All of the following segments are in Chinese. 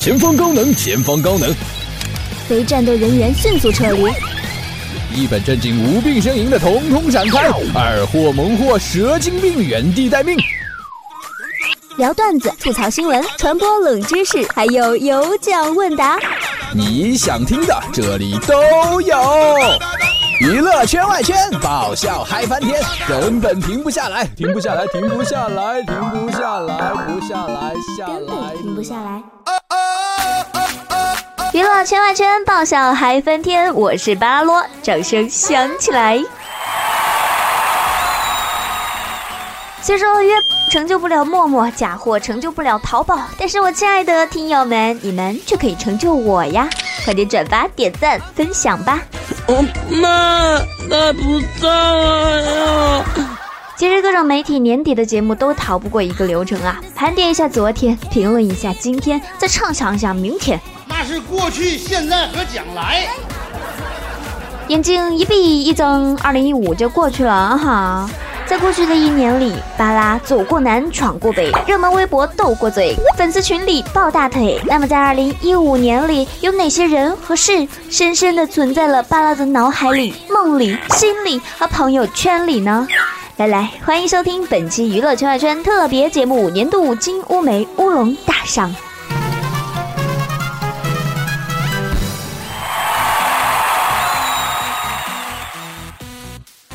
前方高能，前方高能！非战斗人员迅速撤离。一本正经无病呻吟的统统闪开，二货萌货蛇精病原地待命。聊段子、吐槽新闻、传播冷知识，还有有奖问答。你想听的这里都有。娱乐圈外圈，爆笑嗨翻天，根本停不下来，停不下来，停不下来，停不下来，不下来，下来，根本停不下来。娱乐圈外圈，爆笑嗨翻天，我是巴罗，掌声响起来。虽说约成就不了陌陌，假货成就不了淘宝，但是我亲爱的听友们，你们却可以成就我呀！快点转发、点赞、分享吧。我妈，他不在呀。其实各种媒体年底的节目都逃不过一个流程啊，盘点一下昨天，评论一下今天，再畅想一下明天。是过去、现在和将来。眼睛一闭一睁，二零一五就过去了哈。在过去的一年里，巴拉走过南，闯过北，热门微博斗过嘴，粉丝群里抱大腿。那么在二零一五年里，有哪些人和事深深的存在了巴拉的脑海里、梦里、心里和朋友圈里呢？来来，欢迎收听本期娱乐圈外圈特别节目《年度金乌梅乌龙大赏》。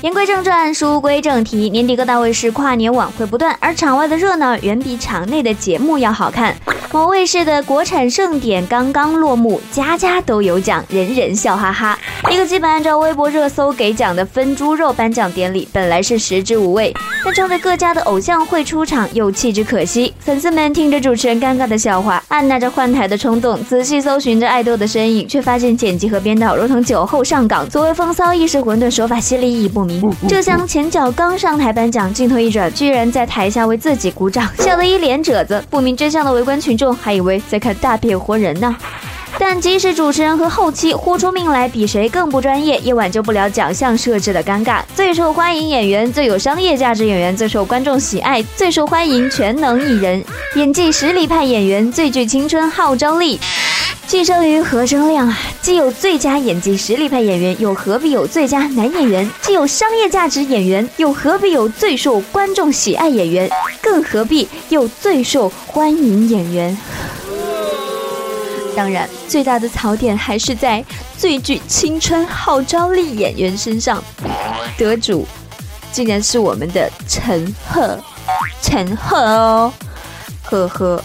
言归正传，书归正题。年底各大卫视跨年晚会不断，而场外的热闹远比场内的节目要好看。某卫视的国产盛典刚刚落幕，家家都有奖，人人笑哈哈。一个基本按照微博热搜给奖的分猪肉颁奖典礼，本来是食之无味，但成为各家的偶像会出场又弃之可惜。粉丝们听着主持人尴尬的笑话，按捺着换台的冲动，仔细搜寻着爱豆的身影，却发现剪辑和编导如同酒后上岗，所谓风骚一时混沌，手法犀利，意义不明。这厢前脚刚上台颁奖，镜头一转，居然在台下为自己鼓掌，笑得一脸褶子。不明真相的围观群众还以为在看大变活人呢。但即使主持人和后期豁出命来，比谁更不专业，也挽救不了奖项设置的尴尬。最受欢迎演员、最有商业价值演员、最受观众喜爱、最受欢迎全能艺人、演技实力派演员、最具青春号召力。寄生于何生亮啊！既有最佳演技实力派演员，又何必有最佳男演员？既有商业价值演员，又何必有最受观众喜爱演员？更何必有最受欢迎演员？当然，最大的槽点还是在最具青春号召力演员身上。得主竟然是我们的陈赫，陈赫哦，呵呵。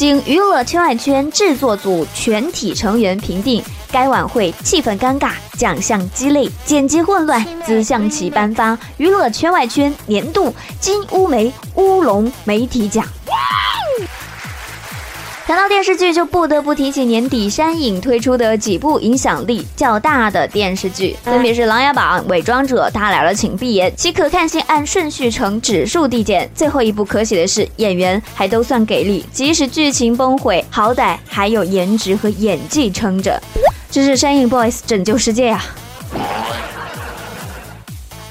经娱乐圈外圈制作组全体成员评定，该晚会气氛尴尬，奖项鸡肋，剪辑混乱，资向其颁发娱乐圈外圈年度金乌梅乌龙媒体奖。谈到电视剧，就不得不提起年底山影推出的几部影响力较大的电视剧，分别是《琅琊榜》《伪装者》《他来了请闭眼》，其可看性按顺序呈指数递减。最后一部可喜的是，演员还都算给力，即使剧情崩毁，好歹还有颜值和演技撑着。这是山影 boys 拯救世界呀！《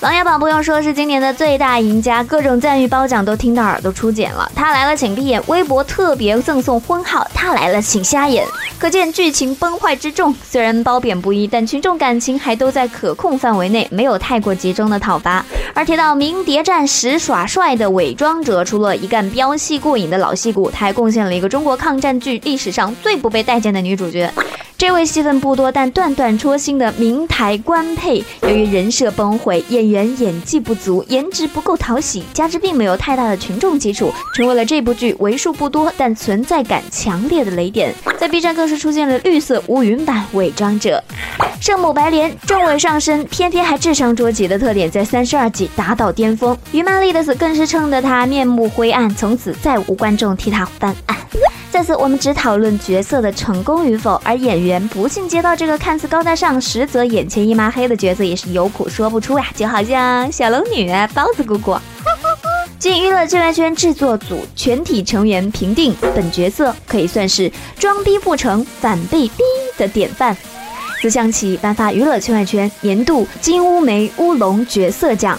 琅琊榜》不用说，是今年的最大赢家，各种赞誉褒奖都听到耳朵出茧了。他来了，请闭眼。微博特别赠送婚号，他来了，请瞎眼。可见剧情崩坏之重。虽然褒贬不一，但群众感情还都在可控范围内，没有太过集中的讨伐。而提到明谍战时耍帅的伪装者，除了一干飙戏过瘾的老戏骨，他还贡献了一个中国抗战剧历史上最不被待见的女主角。这位戏份不多但断断戳心的明台官配，由于人设崩毁，演员演技不足，颜值不够讨喜，加之并没有太大的群众基础，成为了这部剧为数不多但存在感强烈的雷点。在 B 站更是出现了绿色无云版伪装者，圣母白莲正位上身，偏偏还智商捉急的特点在三十二集达到巅峰。于曼丽的死更是衬得他面目灰暗，从此再无观众替他翻案。在此，我们只讨论角色的成功与否，而演员不幸接到这个看似高大上，实则眼前一抹黑的角色，也是有苦说不出呀。就好像小龙女、包子姑姑。经娱乐圈外圈制作组全体成员评定，本角色可以算是装逼不成反被逼的典范。自向其颁发娱乐圈外圈年度金乌梅乌龙角色奖。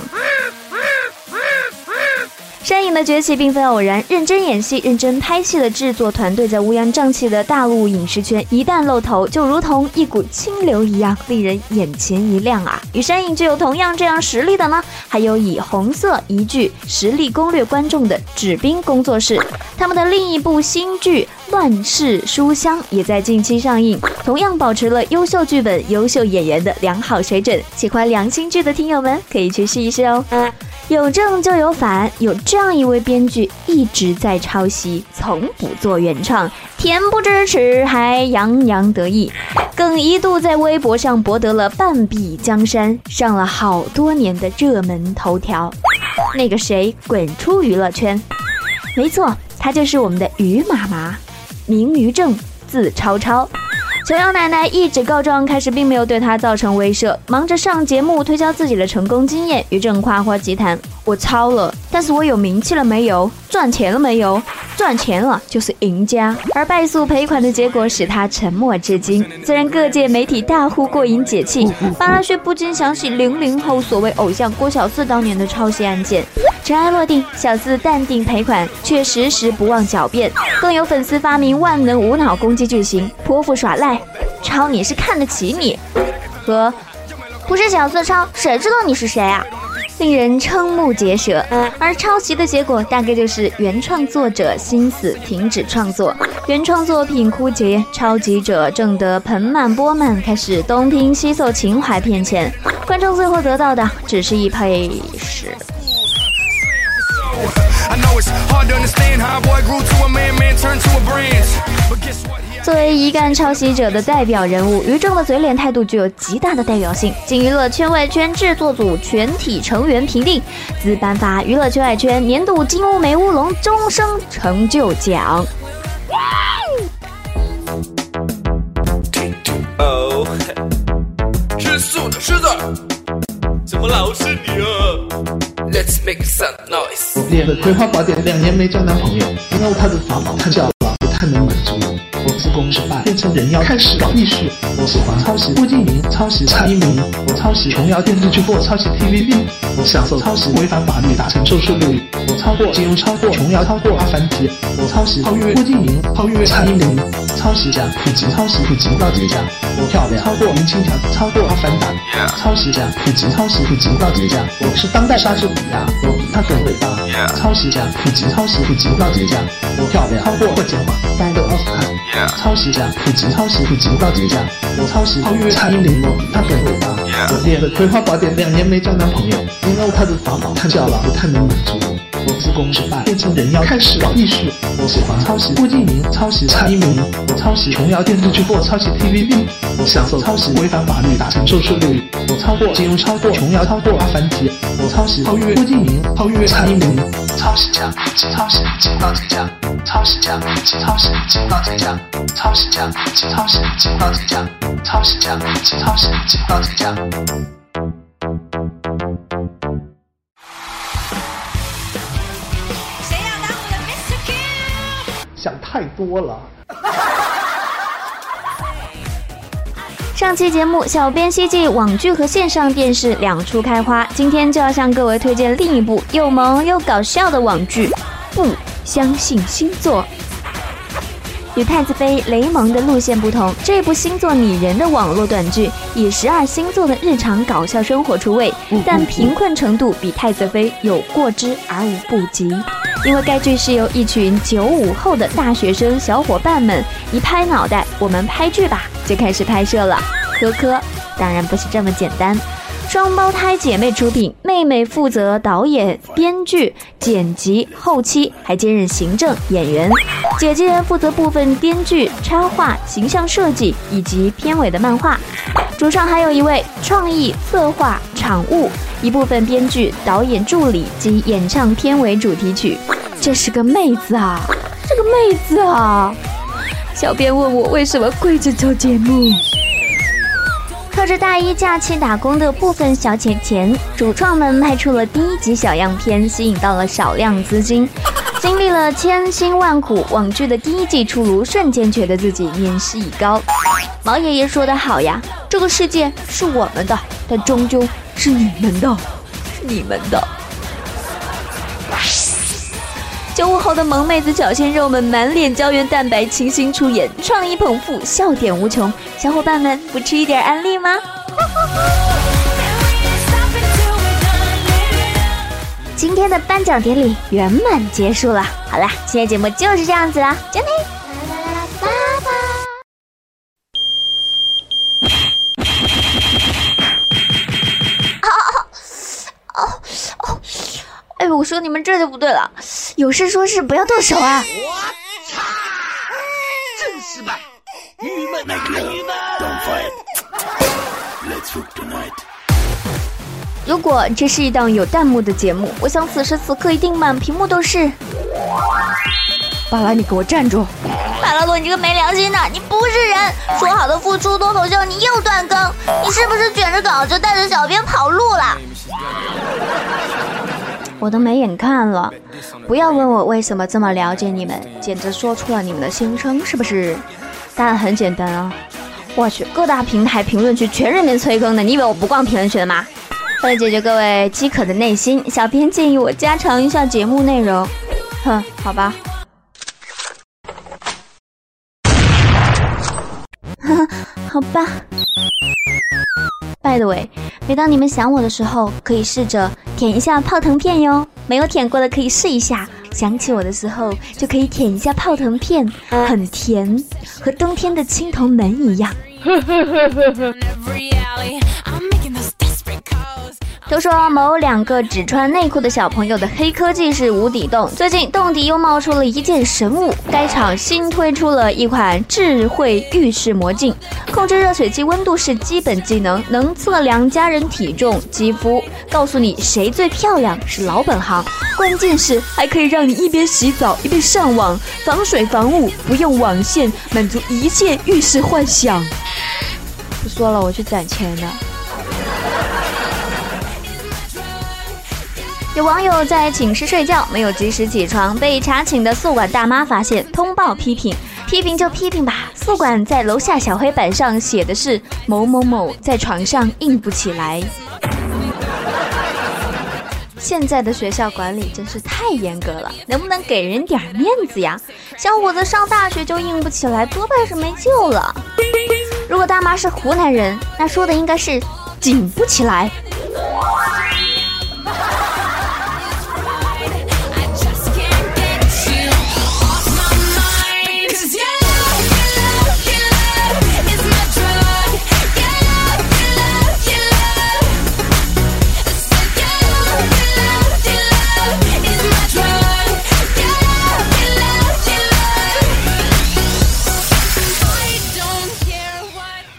山影的崛起并非偶然，认真演戏、认真拍戏的制作团队在乌烟瘴气的大陆影视圈一旦露头，就如同一股清流一样，令人眼前一亮啊！与山影具有同样这样实力的呢，还有以红色一剧实力攻略观众的纸兵工作室，他们的另一部新剧《乱世书香》也在近期上映，同样保持了优秀剧本、优秀演员的良好水准。喜欢良心剧的听友们可以去试一试哦。有正就有反，有这样一位编剧一直在抄袭，从不做原创，恬不知耻还洋洋得意，更一度在微博上博得了半壁江山，上了好多年的热门头条。那个谁滚出娱乐圈？没错，他就是我们的于妈妈，名于正，字超超。琼瑶奶奶一纸告状开始，并没有对她造成威慑。忙着上节目推销自己的成功经验，于正夸夸其谈：“我抄了，但是我有名气了没有？赚钱了没有？赚钱了就是赢家。”而败诉赔款的结果使他沉默至今。虽然各界媒体大呼过瘾解气，巴拉却不禁想起零零后所谓偶像郭小四当年的抄袭案件。尘埃落定，小四淡定赔款，却时时不忘狡辩。更有粉丝发明万能无脑攻击剧情，泼妇耍赖，抄你是看得起你，和不是小四抄，谁知道你是谁啊？令人瞠目结舌。而抄袭的结果，大概就是原创作者心死，停止创作，原创作品枯竭，抄袭者挣得盆满钵满，开始东拼西凑，情怀骗钱，观众最后得到的只是一配屎。作为一干抄袭者的代表人物，于正的嘴脸态度具有极大的代表性。经娱乐圈外圈制作组全体成员评定，自颁发娱乐圈外圈年度金乌梅乌龙终生成就奖。哦，吃素的狮子，怎么老是你啊？Let's make some noise。练的葵花宝典两年没交男朋友，因为他的法宝太小了，不太能满足。我自宫失败，变成人妖，开始搞艺术。我喜欢抄袭郭敬明，抄袭蔡依林，我抄袭琼瑶电视剧，或抄袭 TVB，我享受抄袭违反法律打成收视率。我超过金庸，超过琼瑶，超过阿凡提。我抄袭超越郭敬明，超越蔡依林，抄袭奖普及，抄袭普及到极奖。我漂亮，超过林青霞，超过阿凡达。抄袭奖普及，抄袭普及到极奖。我是当代莎士比亚，我比他更伟大。抄袭奖普及，抄袭普及到极奖。我漂亮，超过霍建华，带个奥斯卡。抄袭奖普及，抄袭普及到极奖。我抄袭超越蔡依林，我比他更伟大。我练了葵花宝典两年没交男朋友，因为她的法宝太小了，不太能满足。我自宫失败，变成人妖，开始搞艺术。我喜欢抄袭郭敬明，抄袭蔡依林，我抄袭琼瑶电视剧，或抄袭 TVB，我享受抄袭违反法律打成收视率。我超过金庸，超过琼瑶，超过阿凡提。我抄袭超越郭敬明，超越蔡依林。抄袭奖，抄袭进到最奖，抄袭奖，抄袭进到最奖，抄袭奖，抄袭进到最奖，抄袭奖，抄袭进到最奖。太多了。上期节目，小编希冀网剧和线上电视两处开花，今天就要向各位推荐另一部又萌又搞笑的网剧《不相信星座》。与太子妃雷蒙的路线不同，这部星座拟人的网络短剧以十二星座的日常搞笑生活出位，但贫困程度比太子妃有过之而无不及。因为该剧是由一群九五后的大学生小伙伴们一拍脑袋，我们拍剧吧，就开始拍摄了。呵呵，当然不是这么简单。双胞胎姐妹出品，妹妹负责导演、编剧、剪辑、后期，还兼任行政、演员。姐姐负责部分编剧、插画、形象设计以及片尾的漫画。主创还有一位创意策划、场务，一部分编剧、导演助理及演唱片尾主题曲。这是个妹子啊，这个妹子啊！小编问我为什么跪着做节目。靠着大一假期打工的部分小钱钱，主创们拍出了第一集小样片，吸引到了少量资金。经历了千辛万苦，网剧的第一季出炉，瞬间觉得自己年事已高。毛爷爷说得好呀，这个世界是我们的，但终究是你们的，是你们的。九五后的萌妹子、小鲜肉们满脸胶原蛋白，清新出演，创意捧腹，笑点无穷。小伙伴们，不吃一点安利吗？今天的颁奖典礼圆满结束了。好啦，今天节目就是这样子啦，加内。哎，我说你们这就不对了，有事说事，不要动手啊！我操，真失败，郁闷，郁闷。如果这是一档有弹幕的节目，我想此时此刻一定满屏幕都是。巴拉，你给我站住！巴拉洛，你这个没良心的，你不是人！说好的付出脱口秀，你又断更，你是不是卷着稿就带着小编跑路了？我都没眼看了，不要问我为什么这么了解你们，简直说出了你们的心声，是不是？答案很简单啊！我去，各大平台评论区全是人催更的，你以为我不逛评论区的吗？为了解决各位饥渴的内心，小编建议我加长一下节目内容。哼，好吧。好吧。By the way，每当你们想我的时候，可以试着舔一下泡腾片哟。没有舔过的可以试一下。想起我的时候，就可以舔一下泡腾片，很甜，和冬天的青铜门一样。都说某两个只穿内裤的小朋友的黑科技是无底洞。最近洞底又冒出了一件神物，该厂新推出了一款智慧浴室魔镜，控制热水器温度是基本技能，能测量家人体重、肌肤，告诉你谁最漂亮是老本行。关键是还可以让你一边洗澡一边上网，防水防雾，不用网线，满足一切浴室幻想。不说了，我去攒钱了。有网友在寝室睡觉，没有及时起床，被查寝的宿管大妈发现，通报批评。批评就批评吧，宿管在楼下小黑板上写的是某某某在床上硬不起来。现在的学校管理真是太严格了，能不能给人点面子呀？小伙子上大学就硬不起来，多半是没救了。如果大妈是湖南人，那说的应该是紧不起来。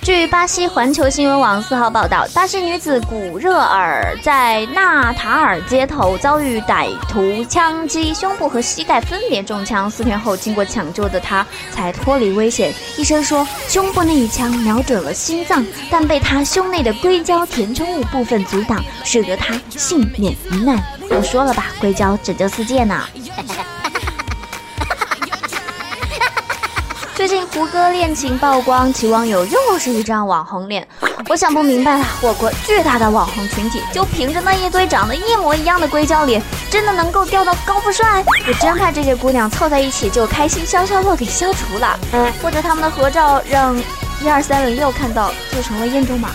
据巴西环球新闻网四号报道，巴西女子古热尔在纳塔尔街头遭遇歹徒枪击，胸部和膝盖分别中枪。四天后，经过抢救的她才脱离危险。医生说，胸部那一枪瞄准了心脏，但被她胸内的硅胶填充物部分阻挡，使得她幸免于难。我说了吧，硅胶拯救世界呢。最近胡歌恋情曝光，其网友又是一张网红脸。我想不明白了，我国巨大的网红群体，就凭着那一堆长得一模一样的硅胶脸，真的能够钓到高富帅？我真怕这些姑娘凑在一起就开心消消乐给消除了，或者他们的合照让一二三零六看到，就成了验证码。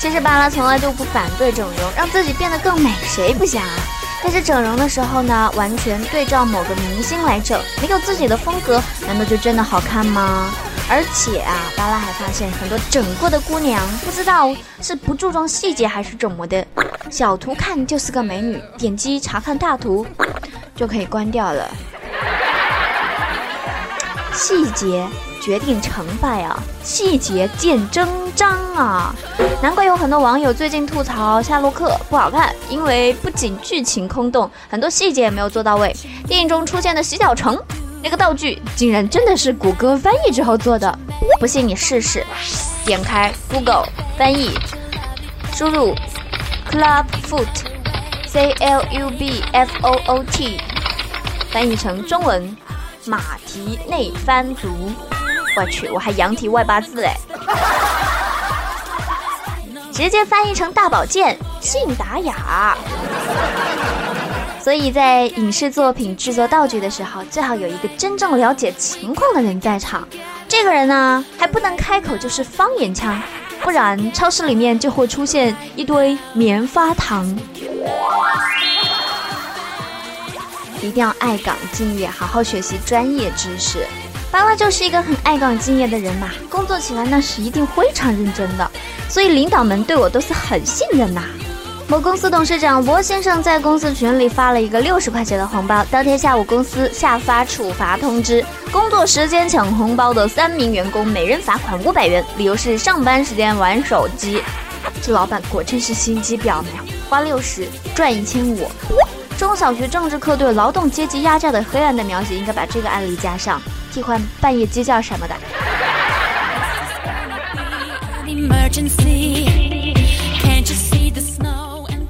其实巴拉从来就不反对整容，让自己变得更美，谁不想啊？但是整容的时候呢，完全对照某个明星来整，没有自己的风格，难道就真的好看吗？而且啊，巴拉还发现很多整过的姑娘，不知道是不注重细节还是怎么的，小图看就是个美女，点击查看大图就可以关掉了。细节。决定成败啊，细节见真章啊！难怪有很多网友最近吐槽《夏洛克》不好看，因为不仅剧情空洞，很多细节也没有做到位。电影中出现的洗脚城那个道具，竟然真的是谷歌翻译之后做的，不信你试试。点开 Google 翻译，输入 Club Foot，C L U B F O O T，翻译成中文马蹄内翻足。我去，我还羊蹄外八字哎！直接翻译成大保健，信达雅。所以在影视作品制作道具的时候，最好有一个真正了解情况的人在场。这个人呢，还不能开口就是方言腔，不然超市里面就会出现一堆棉花糖。一定要爱岗敬业，好好学习专业知识。爸爸就是一个很爱岗敬业的人嘛，工作起来那是一定非常认真的，所以领导们对我都是很信任呐。某公司董事长罗先生在公司群里发了一个六十块钱的红包，当天下午公司下发处罚通知，工作时间抢红包的三名员工每人罚款五百元，理由是上班时间玩手机。这老板果真是心机婊呢，花六十赚一千五。中小学政治课对劳动阶级压榨的黑暗的描写，应该把这个案例加上，替换半夜鸡叫什么的。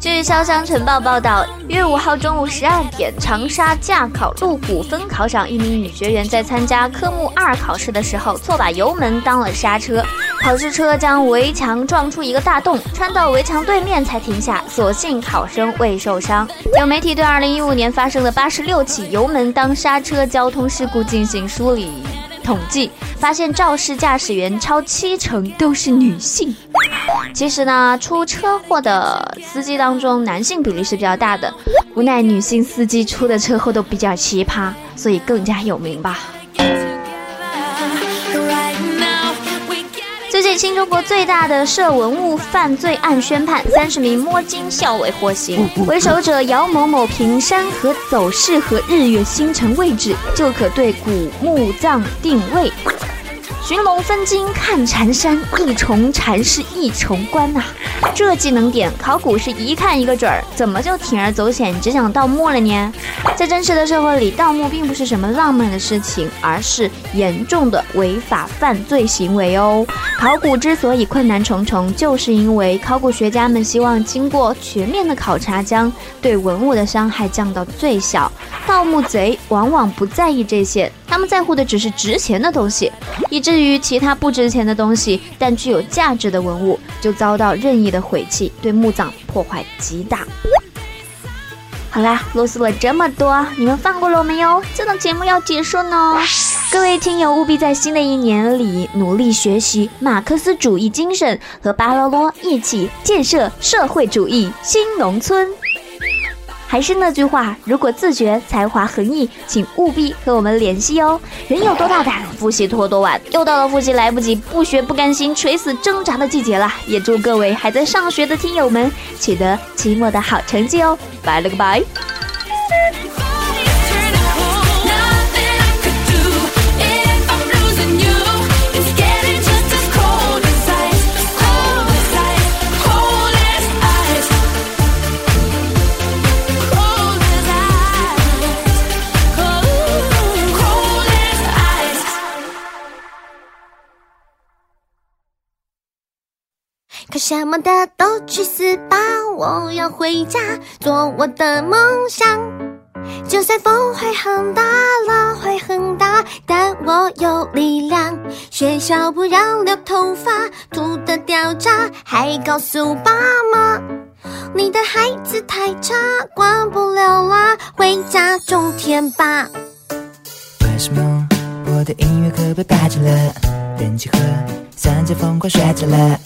据潇湘晨报报道，一月五号中午十二点，长沙驾考路虎分考场一名女学员在参加科目二考试的时候，错把油门当了刹车，考试车将围墙撞出一个大洞，穿到围墙对面才停下，所幸考生未受伤。有媒体对二零一五年发生的八十六起油门当刹车交通事故进行梳理统计，发现肇事驾驶员超七成都是女性。其实呢，出车祸的司机当中，男性比例是比较大的。无奈女性司机出的车祸都比较奇葩，所以更加有名吧。新中国最大的涉文物犯罪案宣判，三十名摸金校尉获刑，为首者姚某某凭山河走势和日月星辰位置，就可对古墓葬定位。寻龙分金看缠山，一重缠是一重关呐。这技能点考古是一看一个准儿，怎么就铤而走险只想盗墓了呢？在真实的社会里，盗墓并不是什么浪漫的事情，而是严重的违法犯罪行为哦。考古之所以困难重重，就是因为考古学家们希望经过全面的考察，将对文物的伤害降到最小。盗墓贼往往不在意这些，他们在乎的只是值钱的东西，以至于其他不值钱的东西但具有价值的文物就遭到任意的毁弃，对墓葬破坏极大。好啦，啰嗦了这么多，你们放过了我没有？这档节目要结束呢，各位听友务必在新的一年里努力学习马克思主义精神，和巴罗罗一起建设社会主义新农村。还是那句话，如果自觉才华横溢，请务必和我们联系哦。人有多大胆，复习拖多晚。又到了复习来不及、不学不甘心、垂死挣扎的季节了。也祝各位还在上学的听友们取得期末的好成绩哦。拜了个拜。可什么的都去死吧！我要回家做我的梦想。就算风会很大，浪会很大，但我有力量。学校不让留头发，秃的掉渣，还告诉爸妈，你的孩子太差，管不了啦，回家种田吧。为什么我的音乐课被霸占了？人气和三角疯狂学着了。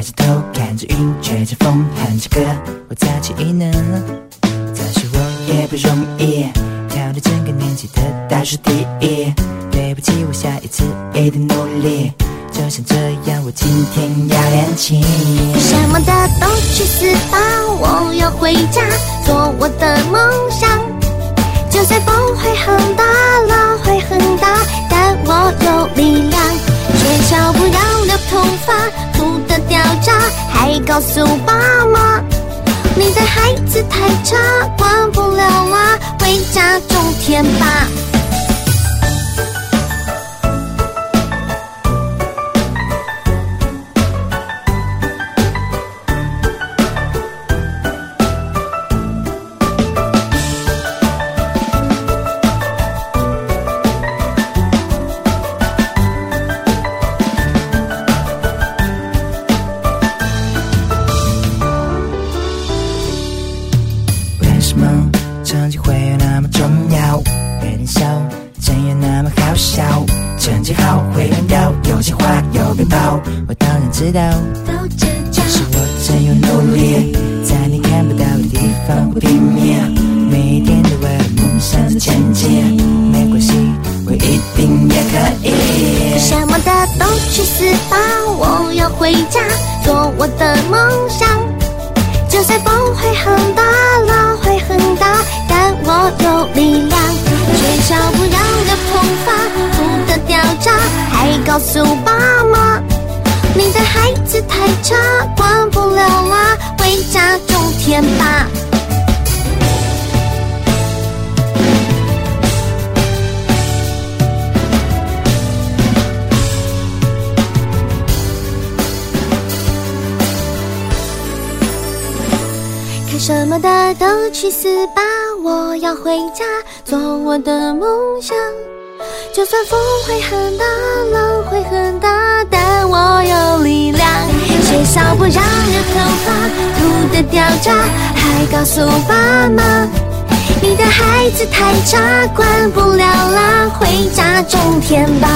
抬着头看着云，吹着风，哼着歌，我再起异能。再说我也不容易，挑着整个年级的倒数第一。对不起，我下一次一定努力。就像这样，我今天要练琴。什么的都去死吧！我要回家做我的梦想。会告诉爸妈，你的孩子太差，管不了啦，回家种田吧。什么成绩会有那么重要？别人笑，真有那么好笑？成绩好会扔掉，有些话有鞭炮，我当然知道。其实我真有努力，在你看不到的地方拼命，每天都为了梦想在前进。没关系，我一定也可以。什么的都去死吧，我要回家做我的梦想，就算风会很大浪。大，但我有力量。学校不让的头发，秃的掉渣，还告诉爸妈，你的孩子太差，管不了啦，回家种田吧。什么的都去死吧！我要回家做我的梦想。就算风会很大，浪会很大，但我有力量。学校不让留头发，秃的掉渣，还告诉爸妈，你的孩子太差，管不了啦，回家种田吧。